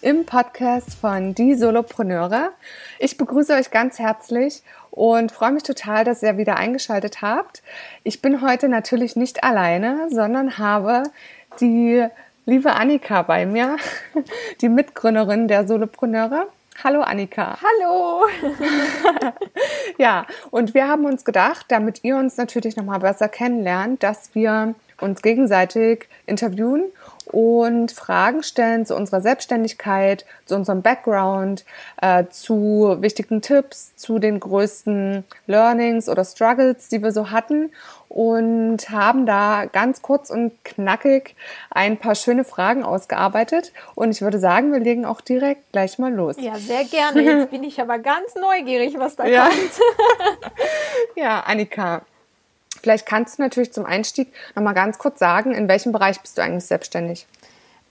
im Podcast von Die Solopreneure. Ich begrüße euch ganz herzlich und freue mich total, dass ihr wieder eingeschaltet habt. Ich bin heute natürlich nicht alleine, sondern habe die liebe Annika bei mir, die Mitgründerin der Solopreneure. Hallo Annika. Hallo. ja, und wir haben uns gedacht, damit ihr uns natürlich noch mal besser kennenlernt, dass wir uns gegenseitig interviewen und Fragen stellen zu unserer Selbstständigkeit, zu unserem Background, äh, zu wichtigen Tipps, zu den größten Learnings oder Struggles, die wir so hatten und haben da ganz kurz und knackig ein paar schöne Fragen ausgearbeitet. Und ich würde sagen, wir legen auch direkt gleich mal los. Ja, sehr gerne. Jetzt bin ich aber ganz neugierig, was da ja. kommt. ja, Annika. Vielleicht kannst du natürlich zum Einstieg noch mal ganz kurz sagen, in welchem Bereich bist du eigentlich selbstständig?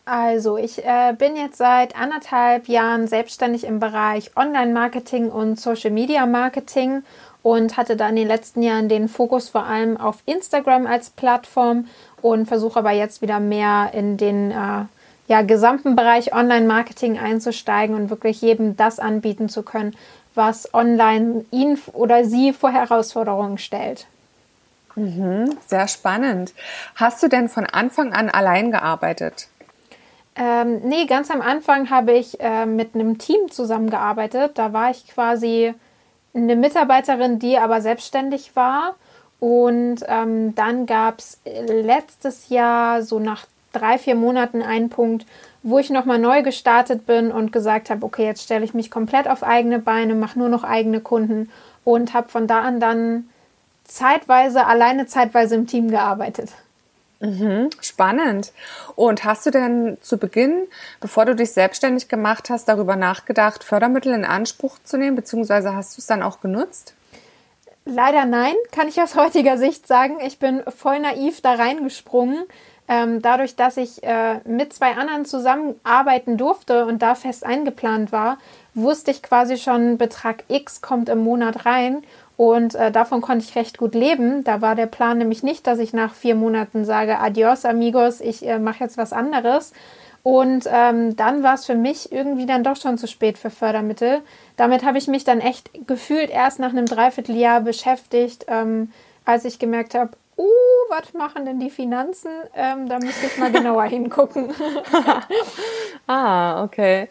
Also, ich äh, bin jetzt seit anderthalb Jahren selbstständig im Bereich Online-Marketing und Social-Media-Marketing und hatte da in den letzten Jahren den Fokus vor allem auf Instagram als Plattform und versuche aber jetzt wieder mehr in den äh, ja, gesamten Bereich Online-Marketing einzusteigen und wirklich jedem das anbieten zu können, was online ihn oder sie vor Herausforderungen stellt. Mhm, sehr spannend. Hast du denn von Anfang an allein gearbeitet? Ähm, nee, ganz am Anfang habe ich äh, mit einem Team zusammengearbeitet. Da war ich quasi eine Mitarbeiterin, die aber selbstständig war. Und ähm, dann gab es letztes Jahr, so nach drei, vier Monaten, einen Punkt, wo ich nochmal neu gestartet bin und gesagt habe, okay, jetzt stelle ich mich komplett auf eigene Beine, mache nur noch eigene Kunden und habe von da an dann zeitweise alleine, zeitweise im Team gearbeitet. Mhm, spannend. Und hast du denn zu Beginn, bevor du dich selbstständig gemacht hast, darüber nachgedacht, Fördermittel in Anspruch zu nehmen, beziehungsweise hast du es dann auch genutzt? Leider nein, kann ich aus heutiger Sicht sagen. Ich bin voll naiv da reingesprungen. Ähm, dadurch, dass ich äh, mit zwei anderen zusammenarbeiten durfte und da fest eingeplant war, wusste ich quasi schon, Betrag X kommt im Monat rein und äh, davon konnte ich recht gut leben. Da war der Plan nämlich nicht, dass ich nach vier Monaten sage, adios amigos, ich äh, mache jetzt was anderes. Und ähm, dann war es für mich irgendwie dann doch schon zu spät für Fördermittel. Damit habe ich mich dann echt gefühlt erst nach einem Dreivierteljahr beschäftigt, ähm, als ich gemerkt habe, uh, was machen denn die Finanzen? Ähm, da müsste ich mal genauer hingucken. ah, okay.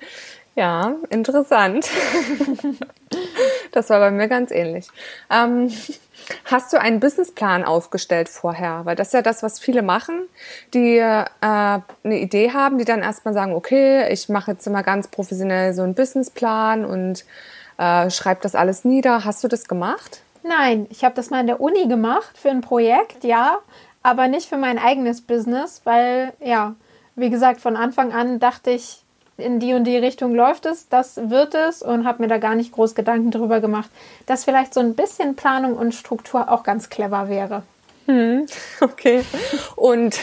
Ja, interessant. das war bei mir ganz ähnlich. Ähm, hast du einen Businessplan aufgestellt vorher? Weil das ist ja das, was viele machen, die äh, eine Idee haben, die dann erstmal sagen, okay, ich mache jetzt immer ganz professionell so einen Businessplan und äh, schreibe das alles nieder. Hast du das gemacht? Nein, ich habe das mal in der Uni gemacht für ein Projekt, ja, aber nicht für mein eigenes Business, weil ja, wie gesagt, von Anfang an dachte ich, in die und die Richtung läuft es, das wird es und habe mir da gar nicht groß Gedanken drüber gemacht, dass vielleicht so ein bisschen Planung und Struktur auch ganz clever wäre. Hm, okay. Und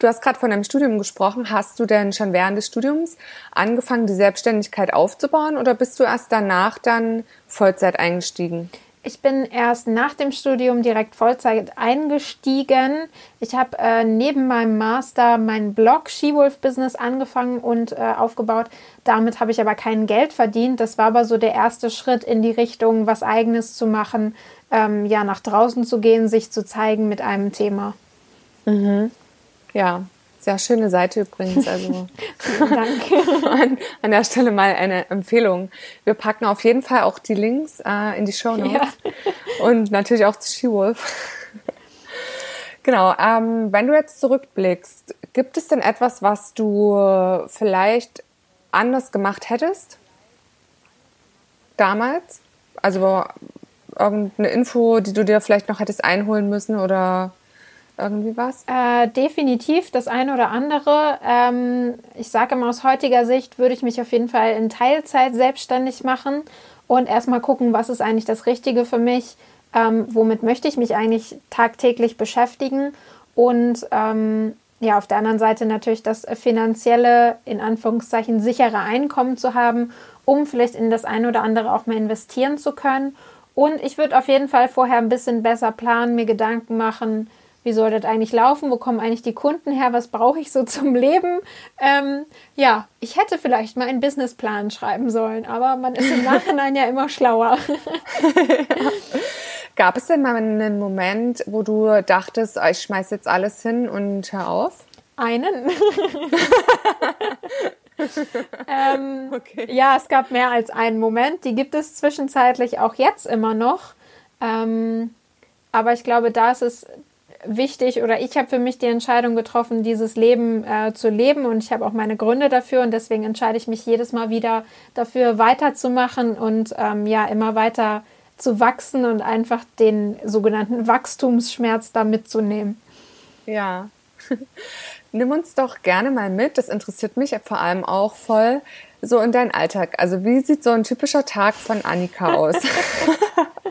du hast gerade von deinem Studium gesprochen. Hast du denn schon während des Studiums angefangen, die Selbstständigkeit aufzubauen oder bist du erst danach dann Vollzeit eingestiegen? Ich bin erst nach dem Studium direkt Vollzeit eingestiegen. Ich habe äh, neben meinem Master meinen Blog Skewolf Business angefangen und äh, aufgebaut. Damit habe ich aber kein Geld verdient. Das war aber so der erste Schritt in die Richtung, was eigenes zu machen, ähm, ja, nach draußen zu gehen, sich zu zeigen mit einem Thema. Mhm. Ja, Sehr schöne Seite übrigens. Also Dank. an, an, der Stelle mal eine Empfehlung. Wir packen auf jeden Fall auch die Links äh, in die Show Notes ja. und natürlich auch zu She-Wolf. genau. Ähm, wenn du jetzt zurückblickst, gibt es denn etwas, was du vielleicht anders gemacht hättest? Damals? Also irgendeine Info, die du dir vielleicht noch hättest einholen müssen oder irgendwie was? Äh, definitiv das eine oder andere. Ähm, ich sage immer aus heutiger Sicht würde ich mich auf jeden Fall in Teilzeit selbstständig machen und erstmal gucken, was ist eigentlich das Richtige für mich, ähm, womit möchte ich mich eigentlich tagtäglich beschäftigen und ähm, ja, auf der anderen Seite natürlich das finanzielle, in Anführungszeichen, sichere Einkommen zu haben, um vielleicht in das eine oder andere auch mal investieren zu können. Und ich würde auf jeden Fall vorher ein bisschen besser planen, mir Gedanken machen, wie soll das eigentlich laufen? Wo kommen eigentlich die Kunden her? Was brauche ich so zum Leben? Ähm, ja, ich hätte vielleicht mal einen Businessplan schreiben sollen, aber man ist im Nachhinein ja immer schlauer. Gab es denn mal einen Moment, wo du dachtest, oh, ich schmeiß jetzt alles hin und hör auf? Einen. ähm, okay. Ja, es gab mehr als einen Moment. Die gibt es zwischenzeitlich auch jetzt immer noch. Ähm, aber ich glaube, da ist es wichtig oder ich habe für mich die Entscheidung getroffen, dieses Leben äh, zu leben und ich habe auch meine Gründe dafür und deswegen entscheide ich mich jedes Mal wieder dafür weiterzumachen und ähm, ja immer weiter zu wachsen und einfach den sogenannten Wachstumsschmerz da mitzunehmen. Ja. Nimm uns doch gerne mal mit, das interessiert mich vor allem auch voll, so in deinen Alltag. Also wie sieht so ein typischer Tag von Annika aus?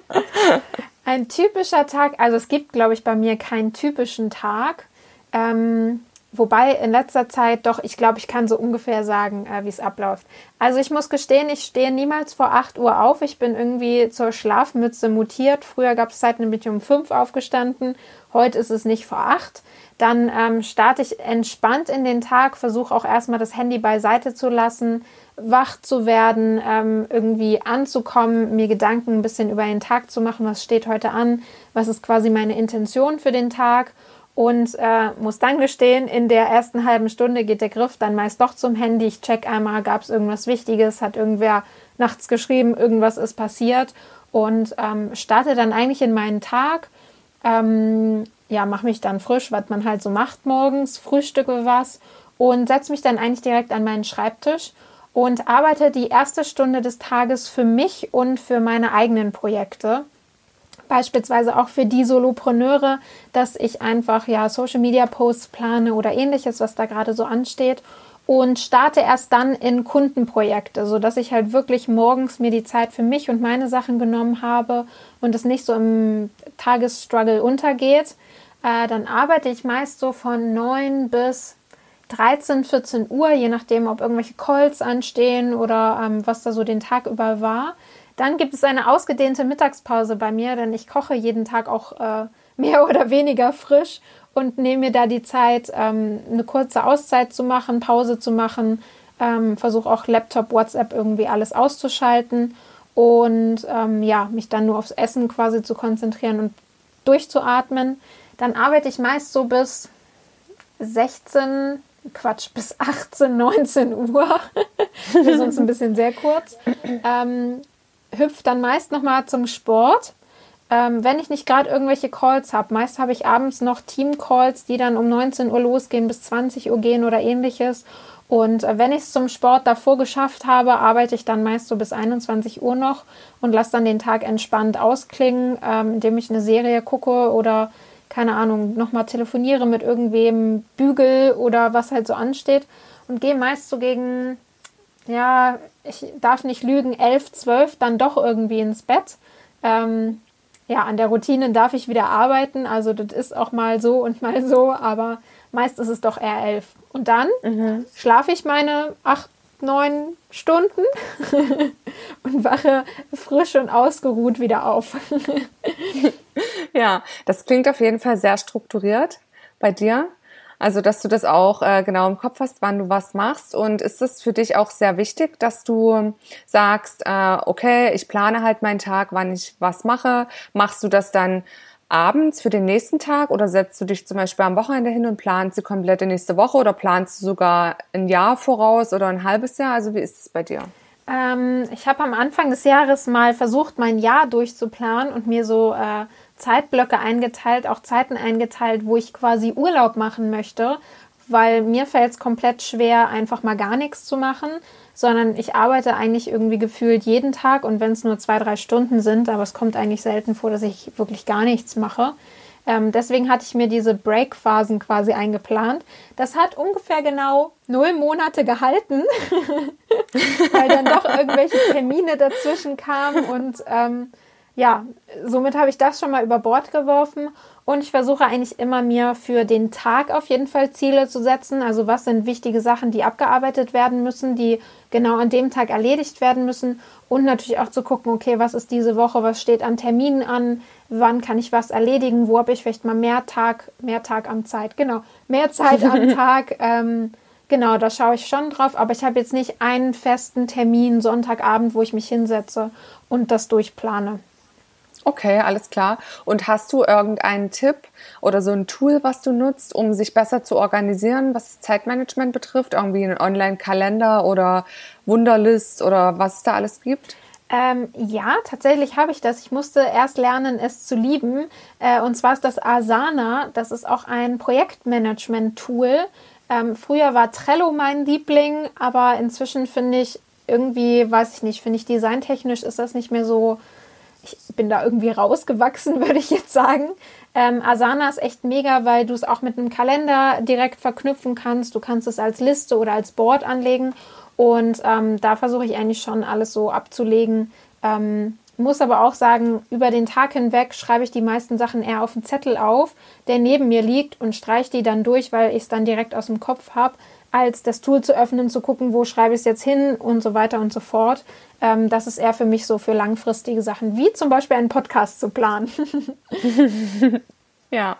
Ein typischer Tag, also es gibt, glaube ich, bei mir keinen typischen Tag. Ähm, wobei in letzter Zeit doch, ich glaube, ich kann so ungefähr sagen, äh, wie es abläuft. Also ich muss gestehen, ich stehe niemals vor 8 Uhr auf. Ich bin irgendwie zur Schlafmütze mutiert. Früher gab es Zeiten, da bin ich um 5 aufgestanden. Heute ist es nicht vor 8. Dann ähm, starte ich entspannt in den Tag, versuche auch erstmal das Handy beiseite zu lassen, wach zu werden, ähm, irgendwie anzukommen, mir Gedanken ein bisschen über den Tag zu machen, was steht heute an, was ist quasi meine Intention für den Tag und äh, muss dann gestehen, in der ersten halben Stunde geht der Griff dann meist doch zum Handy. Ich check einmal, gab es irgendwas Wichtiges, hat irgendwer nachts geschrieben, irgendwas ist passiert und ähm, starte dann eigentlich in meinen Tag. Ähm, ja, mache mich dann frisch, was man halt so macht morgens, frühstücke was und setze mich dann eigentlich direkt an meinen Schreibtisch und arbeite die erste Stunde des Tages für mich und für meine eigenen Projekte. Beispielsweise auch für die Solopreneure, dass ich einfach ja Social Media Posts plane oder ähnliches, was da gerade so ansteht und starte erst dann in Kundenprojekte, so dass ich halt wirklich morgens mir die Zeit für mich und meine Sachen genommen habe und es nicht so im Tagesstruggle untergeht. Äh, dann arbeite ich meist so von 9 bis 13, 14 Uhr, je nachdem, ob irgendwelche Calls anstehen oder ähm, was da so den Tag über war. Dann gibt es eine ausgedehnte Mittagspause bei mir, denn ich koche jeden Tag auch äh, mehr oder weniger frisch und nehme mir da die Zeit, ähm, eine kurze Auszeit zu machen, Pause zu machen, ähm, versuche auch Laptop, WhatsApp irgendwie alles auszuschalten und ähm, ja, mich dann nur aufs Essen quasi zu konzentrieren und durchzuatmen. Dann arbeite ich meist so bis 16, Quatsch, bis 18, 19 Uhr. Für sonst ein bisschen sehr kurz. Ähm, hüpf dann meist nochmal zum Sport. Ähm, wenn ich nicht gerade irgendwelche Calls habe, meist habe ich abends noch Team-Calls, die dann um 19 Uhr losgehen, bis 20 Uhr gehen oder ähnliches. Und äh, wenn ich es zum Sport davor geschafft habe, arbeite ich dann meist so bis 21 Uhr noch und lasse dann den Tag entspannt ausklingen, ähm, indem ich eine Serie gucke oder keine Ahnung, nochmal telefoniere mit irgendwem, bügel oder was halt so ansteht und gehe meist so gegen, ja, ich darf nicht lügen, elf, zwölf dann doch irgendwie ins Bett. Ähm, ja, an der Routine darf ich wieder arbeiten, also das ist auch mal so und mal so, aber meist ist es doch eher elf. Und dann mhm. schlafe ich meine acht, neun Stunden und wache frisch und ausgeruht wieder auf. ja, das klingt auf jeden Fall sehr strukturiert bei dir. Also, dass du das auch äh, genau im Kopf hast, wann du was machst. Und ist es für dich auch sehr wichtig, dass du sagst, äh, okay, ich plane halt meinen Tag, wann ich was mache. Machst du das dann abends für den nächsten Tag oder setzt du dich zum Beispiel am Wochenende hin und planst die komplette nächste Woche oder planst du sogar ein Jahr voraus oder ein halbes Jahr? Also wie ist es bei dir? Ähm, ich habe am Anfang des Jahres mal versucht, mein Jahr durchzuplanen und mir so äh, Zeitblöcke eingeteilt, auch Zeiten eingeteilt, wo ich quasi Urlaub machen möchte, weil mir fällt es komplett schwer, einfach mal gar nichts zu machen, sondern ich arbeite eigentlich irgendwie gefühlt jeden Tag und wenn es nur zwei, drei Stunden sind, aber es kommt eigentlich selten vor, dass ich wirklich gar nichts mache. Ähm, deswegen hatte ich mir diese Break-Phasen quasi eingeplant. Das hat ungefähr genau null Monate gehalten, weil dann doch irgendwelche Termine dazwischen kamen und ähm, ja, somit habe ich das schon mal über Bord geworfen und ich versuche eigentlich immer mir für den Tag auf jeden Fall Ziele zu setzen. Also was sind wichtige Sachen, die abgearbeitet werden müssen, die genau an dem Tag erledigt werden müssen und natürlich auch zu gucken, okay, was ist diese Woche, was steht an Terminen an, wann kann ich was erledigen, wo habe ich vielleicht mal mehr Tag, mehr Tag am Zeit, genau, mehr Zeit am Tag. Ähm, genau, da schaue ich schon drauf, aber ich habe jetzt nicht einen festen Termin Sonntagabend, wo ich mich hinsetze und das durchplane. Okay, alles klar. Und hast du irgendeinen Tipp oder so ein Tool, was du nutzt, um sich besser zu organisieren, was Zeitmanagement betrifft? Irgendwie einen Online-Kalender oder Wunderlist oder was es da alles gibt? Ähm, ja, tatsächlich habe ich das. Ich musste erst lernen, es zu lieben. Äh, und zwar ist das Asana. Das ist auch ein Projektmanagement-Tool. Ähm, früher war Trello mein Liebling, aber inzwischen finde ich irgendwie, weiß ich nicht, finde ich designtechnisch ist das nicht mehr so ich bin da irgendwie rausgewachsen, würde ich jetzt sagen. Ähm, Asana ist echt mega, weil du es auch mit einem Kalender direkt verknüpfen kannst. Du kannst es als Liste oder als Board anlegen. Und ähm, da versuche ich eigentlich schon alles so abzulegen. Ähm, muss aber auch sagen, über den Tag hinweg schreibe ich die meisten Sachen eher auf einen Zettel auf, der neben mir liegt und streiche die dann durch, weil ich es dann direkt aus dem Kopf habe als das Tool zu öffnen, zu gucken, wo schreibe ich es jetzt hin und so weiter und so fort. Ähm, das ist eher für mich so für langfristige Sachen, wie zum Beispiel einen Podcast zu planen. Ja,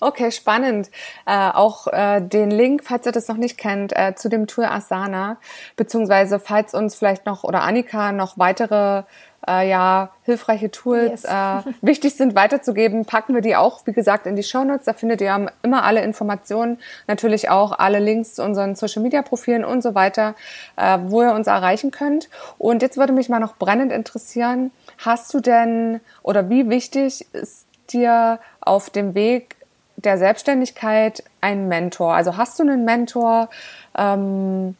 okay, spannend. Äh, auch äh, den Link, falls ihr das noch nicht kennt, äh, zu dem Tool Asana, beziehungsweise falls uns vielleicht noch oder Annika noch weitere äh, ja, hilfreiche Tools yes. äh, wichtig sind weiterzugeben, packen wir die auch, wie gesagt, in die Show Notes. Da findet ihr immer alle Informationen, natürlich auch alle Links zu unseren Social Media Profilen und so weiter, äh, wo ihr uns erreichen könnt. Und jetzt würde mich mal noch brennend interessieren, hast du denn oder wie wichtig ist dir auf dem Weg der Selbstständigkeit ein Mentor? Also hast du einen Mentor? Ähm,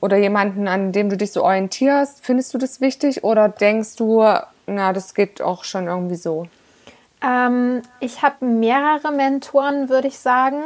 oder jemanden, an dem du dich so orientierst, findest du das wichtig oder denkst du, na, das geht auch schon irgendwie so? Ähm, ich habe mehrere Mentoren, würde ich sagen.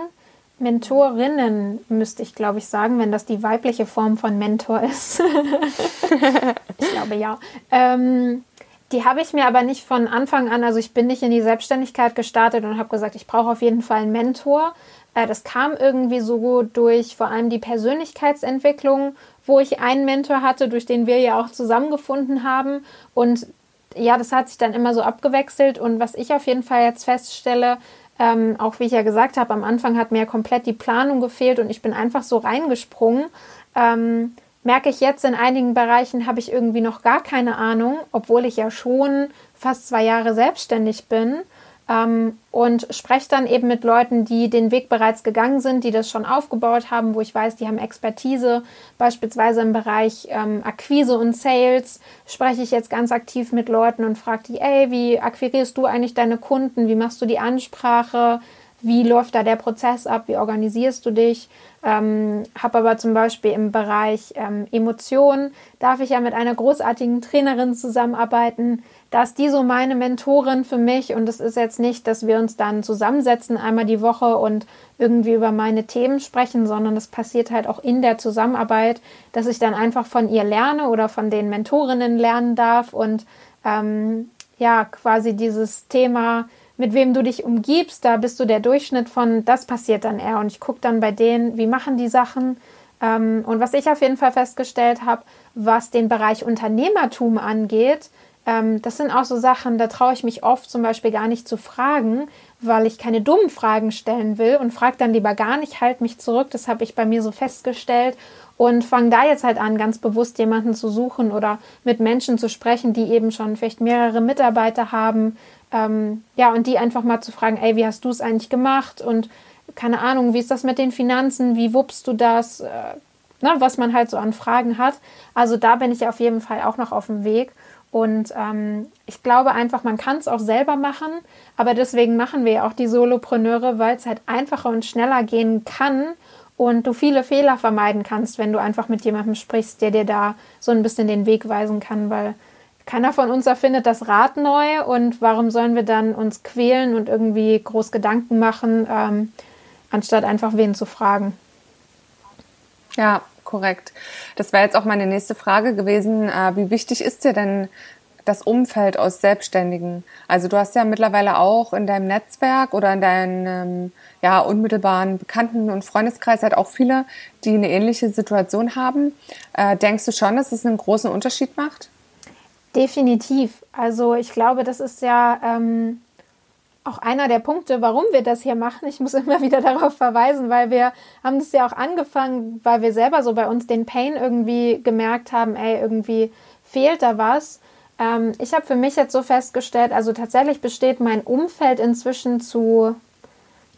Mentorinnen müsste ich, glaube ich, sagen, wenn das die weibliche Form von Mentor ist. ich glaube ja. Ähm, die habe ich mir aber nicht von Anfang an, also ich bin nicht in die Selbstständigkeit gestartet und habe gesagt, ich brauche auf jeden Fall einen Mentor, äh, das kam irgendwie so durch vor allem die Persönlichkeitsentwicklung, wo ich einen Mentor hatte, durch den wir ja auch zusammengefunden haben. Und ja, das hat sich dann immer so abgewechselt. Und was ich auf jeden Fall jetzt feststelle, ähm, auch wie ich ja gesagt habe, am Anfang hat mir komplett die Planung gefehlt und ich bin einfach so reingesprungen. Ähm, merke ich jetzt in einigen Bereichen habe ich irgendwie noch gar keine Ahnung, obwohl ich ja schon fast zwei Jahre selbstständig bin ähm, und spreche dann eben mit Leuten, die den Weg bereits gegangen sind, die das schon aufgebaut haben, wo ich weiß, die haben Expertise, beispielsweise im Bereich ähm, Akquise und Sales, spreche ich jetzt ganz aktiv mit Leuten und frage die, ey, wie akquirierst du eigentlich deine Kunden, wie machst du die Ansprache, wie läuft da der Prozess ab, wie organisierst du dich? Ähm, habe aber zum Beispiel im Bereich ähm, Emotionen, darf ich ja mit einer großartigen Trainerin zusammenarbeiten, dass die so meine Mentorin für mich. Und es ist jetzt nicht, dass wir uns dann zusammensetzen einmal die Woche und irgendwie über meine Themen sprechen, sondern es passiert halt auch in der Zusammenarbeit, dass ich dann einfach von ihr lerne oder von den Mentorinnen lernen darf und ähm, ja, quasi dieses Thema, mit wem du dich umgibst, da bist du der Durchschnitt von, das passiert dann eher. Und ich gucke dann bei denen, wie machen die Sachen. Ähm, und was ich auf jeden Fall festgestellt habe, was den Bereich Unternehmertum angeht, Ähm, das sind auch so Sachen, da traue ich mich oft zum Beispiel gar nicht zu fragen, weil ich keine dummen Fragen stellen will und frage dann lieber gar nicht, halt mich zurück. Das habe ich bei mir so festgestellt und fange da jetzt halt an, ganz bewusst jemanden zu suchen oder mit Menschen zu sprechen, die eben schon vielleicht mehrere Mitarbeiter haben. Ähm, ja, und die einfach mal zu fragen, ey, wie hast du es eigentlich gemacht? Und keine Ahnung, wie ist das mit den Finanzen? Wie wuppst du das? Äh, ne, was man halt so an Fragen hat. Also da bin ich auf jeden Fall auch noch auf dem Weg. Und ähm, ich glaube einfach, man kann es auch selber machen, aber deswegen machen wir ja auch die Solopreneure, weil es halt einfacher und schneller gehen kann und du viele Fehler vermeiden kannst, wenn du einfach mit jemandem sprichst, der dir da so ein bisschen den Weg weisen kann, weil keiner von uns erfindet das Rad neu und warum sollen wir dann uns quälen und irgendwie groß Gedanken machen, ähm, anstatt einfach wen zu fragen. Ja, korrekt. Das wäre jetzt auch meine nächste Frage gewesen. Äh, wie wichtig ist dir denn das Umfeld aus Selbstständigen? Also du hast ja mittlerweile auch in deinem Netzwerk oder in deinem ja, unmittelbaren Bekannten- und Freundeskreis halt auch viele, die eine ähnliche Situation haben. Äh, denkst du schon, dass es einen großen Unterschied macht? Definitiv. Also ich glaube, das ist ja ähm, auch einer der Punkte, warum wir das hier machen. Ich muss immer wieder darauf verweisen, weil wir haben das ja auch angefangen, weil wir selber so bei uns den Pain irgendwie gemerkt haben, ey, irgendwie fehlt da was. Ähm, ich habe für mich jetzt so festgestellt, also tatsächlich besteht mein Umfeld inzwischen zu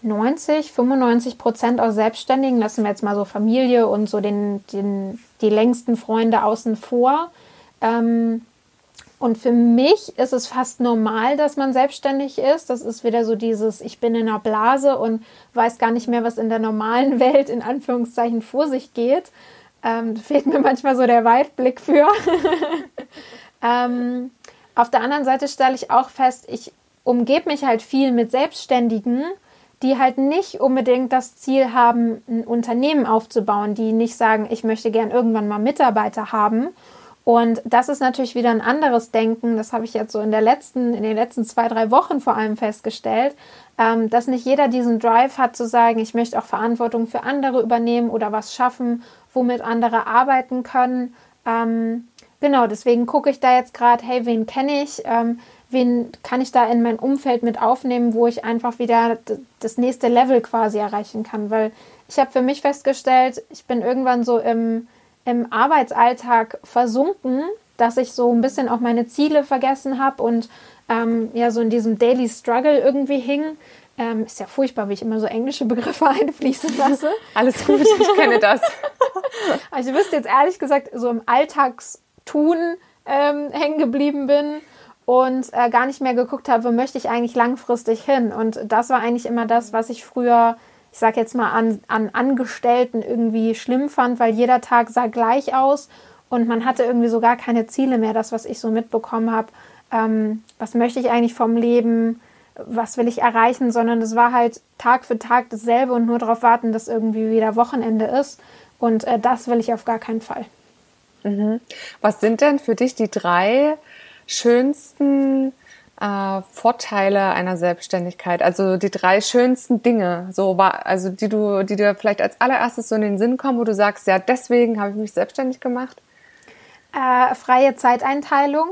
90, 95 Prozent aus Selbstständigen. Lassen wir jetzt mal so Familie und so den, den, die längsten Freunde außen vor. Ähm, und für mich ist es fast normal, dass man selbstständig ist. Das ist wieder so dieses, ich bin in einer Blase und weiß gar nicht mehr, was in der normalen Welt in Anführungszeichen vor sich geht. Ähm, fehlt mir manchmal so der Weitblick für. ähm, auf der anderen Seite stelle ich auch fest, ich umgebe mich halt viel mit Selbstständigen, die halt nicht unbedingt das Ziel haben, ein Unternehmen aufzubauen, die nicht sagen, ich möchte gern irgendwann mal Mitarbeiter haben und das ist natürlich wieder ein anderes Denken. Das habe ich jetzt so in der letzten, in den letzten zwei, drei Wochen vor allem festgestellt, ähm, dass nicht jeder diesen Drive hat zu sagen, ich möchte auch Verantwortung für andere übernehmen oder was schaffen, womit andere arbeiten können. Ähm, genau, deswegen gucke ich da jetzt gerade, hey, wen kenne ich? Ähm, wen kann ich da in mein Umfeld mit aufnehmen, wo ich einfach wieder das nächste Level quasi erreichen kann? Weil ich habe für mich festgestellt, ich bin irgendwann so im im Arbeitsalltag versunken, dass ich so ein bisschen auch meine Ziele vergessen habe und ähm, ja so in diesem Daily Struggle irgendwie hing. Ähm, ist ja furchtbar, wie ich immer so englische Begriffe einfließen lasse. Alles gut, ich kenne das. also ich wüsste jetzt ehrlich gesagt, so im Alltagstun ähm, hängen geblieben bin und äh, gar nicht mehr geguckt habe, wo möchte ich eigentlich langfristig hin. Und das war eigentlich immer das, was ich früher ich sage jetzt mal, an, an Angestellten irgendwie schlimm fand, weil jeder Tag sah gleich aus und man hatte irgendwie so gar keine Ziele mehr, das, was ich so mitbekommen habe. Ähm, was möchte ich eigentlich vom Leben? Was will ich erreichen? Sondern es war halt Tag für Tag dasselbe und nur darauf warten, dass irgendwie wieder Wochenende ist. Und äh, das will ich auf gar keinen Fall. Mhm. Was sind denn für dich die drei schönsten äh, Vorteile einer Selbstständigkeit? Also die drei schönsten Dinge, so war, also die du, die dir vielleicht als allererstes so in den Sinn kommen, wo du sagst, ja, deswegen habe ich mich selbstständig gemacht? Äh, freie Zeiteinteilung.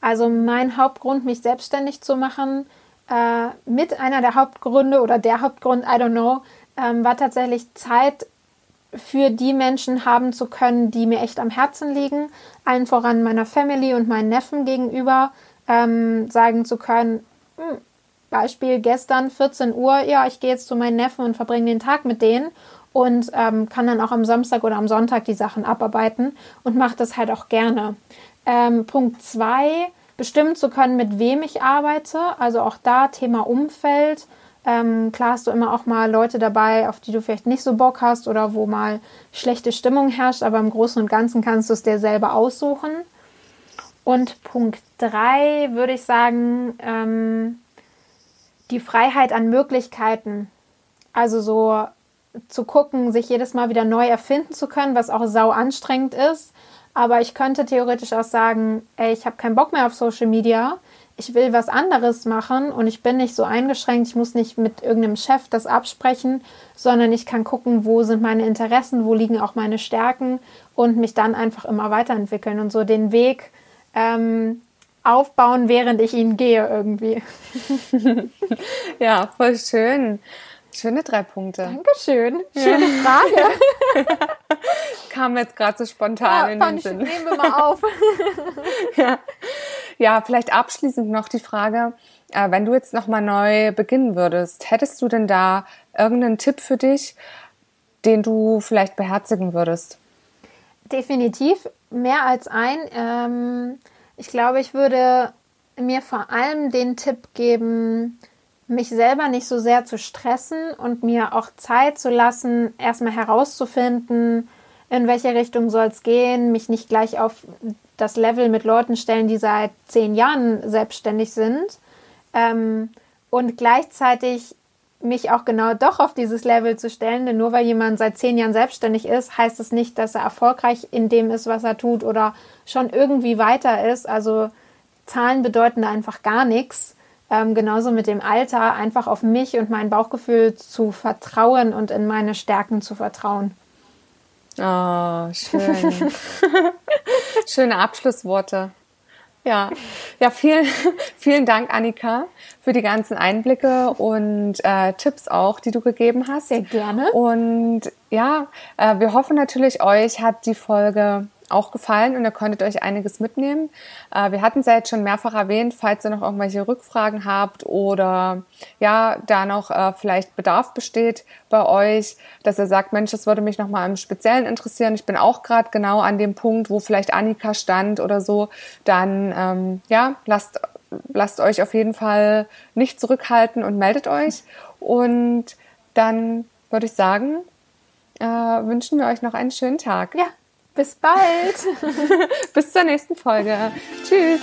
Also mein Hauptgrund, mich selbstständig zu machen, äh, mit einer der Hauptgründe oder der Hauptgrund, I don't know, ähm, war tatsächlich Zeit für die Menschen haben zu können, die mir echt am Herzen liegen. Allen voran meiner Family und meinen Neffen gegenüber ähm, sagen zu können, hm, Beispiel gestern 14 Uhr, ja, ich gehe jetzt zu meinen Neffen und verbringe den Tag mit denen und ähm, kann dann auch am Samstag oder am Sonntag die Sachen abarbeiten und mache das halt auch gerne. Ähm, Punkt 2, bestimmen zu können, mit wem ich arbeite. Also auch da Thema Umfeld. Ähm, klar hast du immer auch mal Leute dabei, auf die du vielleicht nicht so Bock hast oder wo mal schlechte Stimmung herrscht, aber im Großen und Ganzen kannst du es dir selber aussuchen. Und Punkt drei würde ich sagen, ähm, die Freiheit an Möglichkeiten. Also so zu gucken, sich jedes Mal wieder neu erfinden zu können, was auch sau anstrengend ist. Aber ich könnte theoretisch auch sagen, ey, ich habe keinen Bock mehr auf Social Media. Ich will was anderes machen und ich bin nicht so eingeschränkt. Ich muss nicht mit irgendeinem Chef das absprechen, sondern ich kann gucken, wo sind meine Interessen, wo liegen auch meine Stärken und mich dann einfach immer weiterentwickeln und so den Weg ähm, aufbauen, während ich ihn gehe irgendwie. ja, voll schön. Schöne drei Punkte. Dankeschön. Schöne ja. Frage. Kam jetzt gerade so spontan ja, in den Sinn. Nehmen wir mal auf. ja. ja, vielleicht abschließend noch die Frage, äh, wenn du jetzt nochmal neu beginnen würdest, hättest du denn da irgendeinen Tipp für dich, den du vielleicht beherzigen würdest? Definitiv mehr als ein. Ähm, ich glaube, ich würde mir vor allem den Tipp geben, mich selber nicht so sehr zu stressen und mir auch Zeit zu lassen, erstmal herauszufinden, in welche Richtung soll es gehen, mich nicht gleich auf das Level mit Leuten stellen, die seit zehn Jahren selbstständig sind ähm, und gleichzeitig mich auch genau doch auf dieses Level zu stellen, denn nur weil jemand seit zehn Jahren selbstständig ist, heißt es das nicht, dass er erfolgreich in dem ist, was er tut oder schon irgendwie weiter ist. Also Zahlen bedeuten da einfach gar nichts. Ähm, genauso mit dem Alter, einfach auf mich und mein Bauchgefühl zu vertrauen und in meine Stärken zu vertrauen. Oh, schön. Schöne Abschlussworte. Ja, ja, vielen, vielen Dank, Annika, für die ganzen Einblicke und äh, Tipps auch, die du gegeben hast. Sehr gerne. Und ja, äh, wir hoffen natürlich, euch hat die Folge auch gefallen und ihr konntet euch einiges mitnehmen. Äh, wir hatten es ja jetzt schon mehrfach erwähnt, falls ihr noch irgendwelche Rückfragen habt oder ja, da noch äh, vielleicht Bedarf besteht bei euch, dass ihr sagt, Mensch, das würde mich nochmal im Speziellen interessieren. Ich bin auch gerade genau an dem Punkt, wo vielleicht Annika stand oder so, dann ähm, ja, lasst, lasst euch auf jeden Fall nicht zurückhalten und meldet euch. Und dann würde ich sagen, äh, wünschen wir euch noch einen schönen Tag. Ja, bis bald. Bis zur nächsten Folge. Tschüss.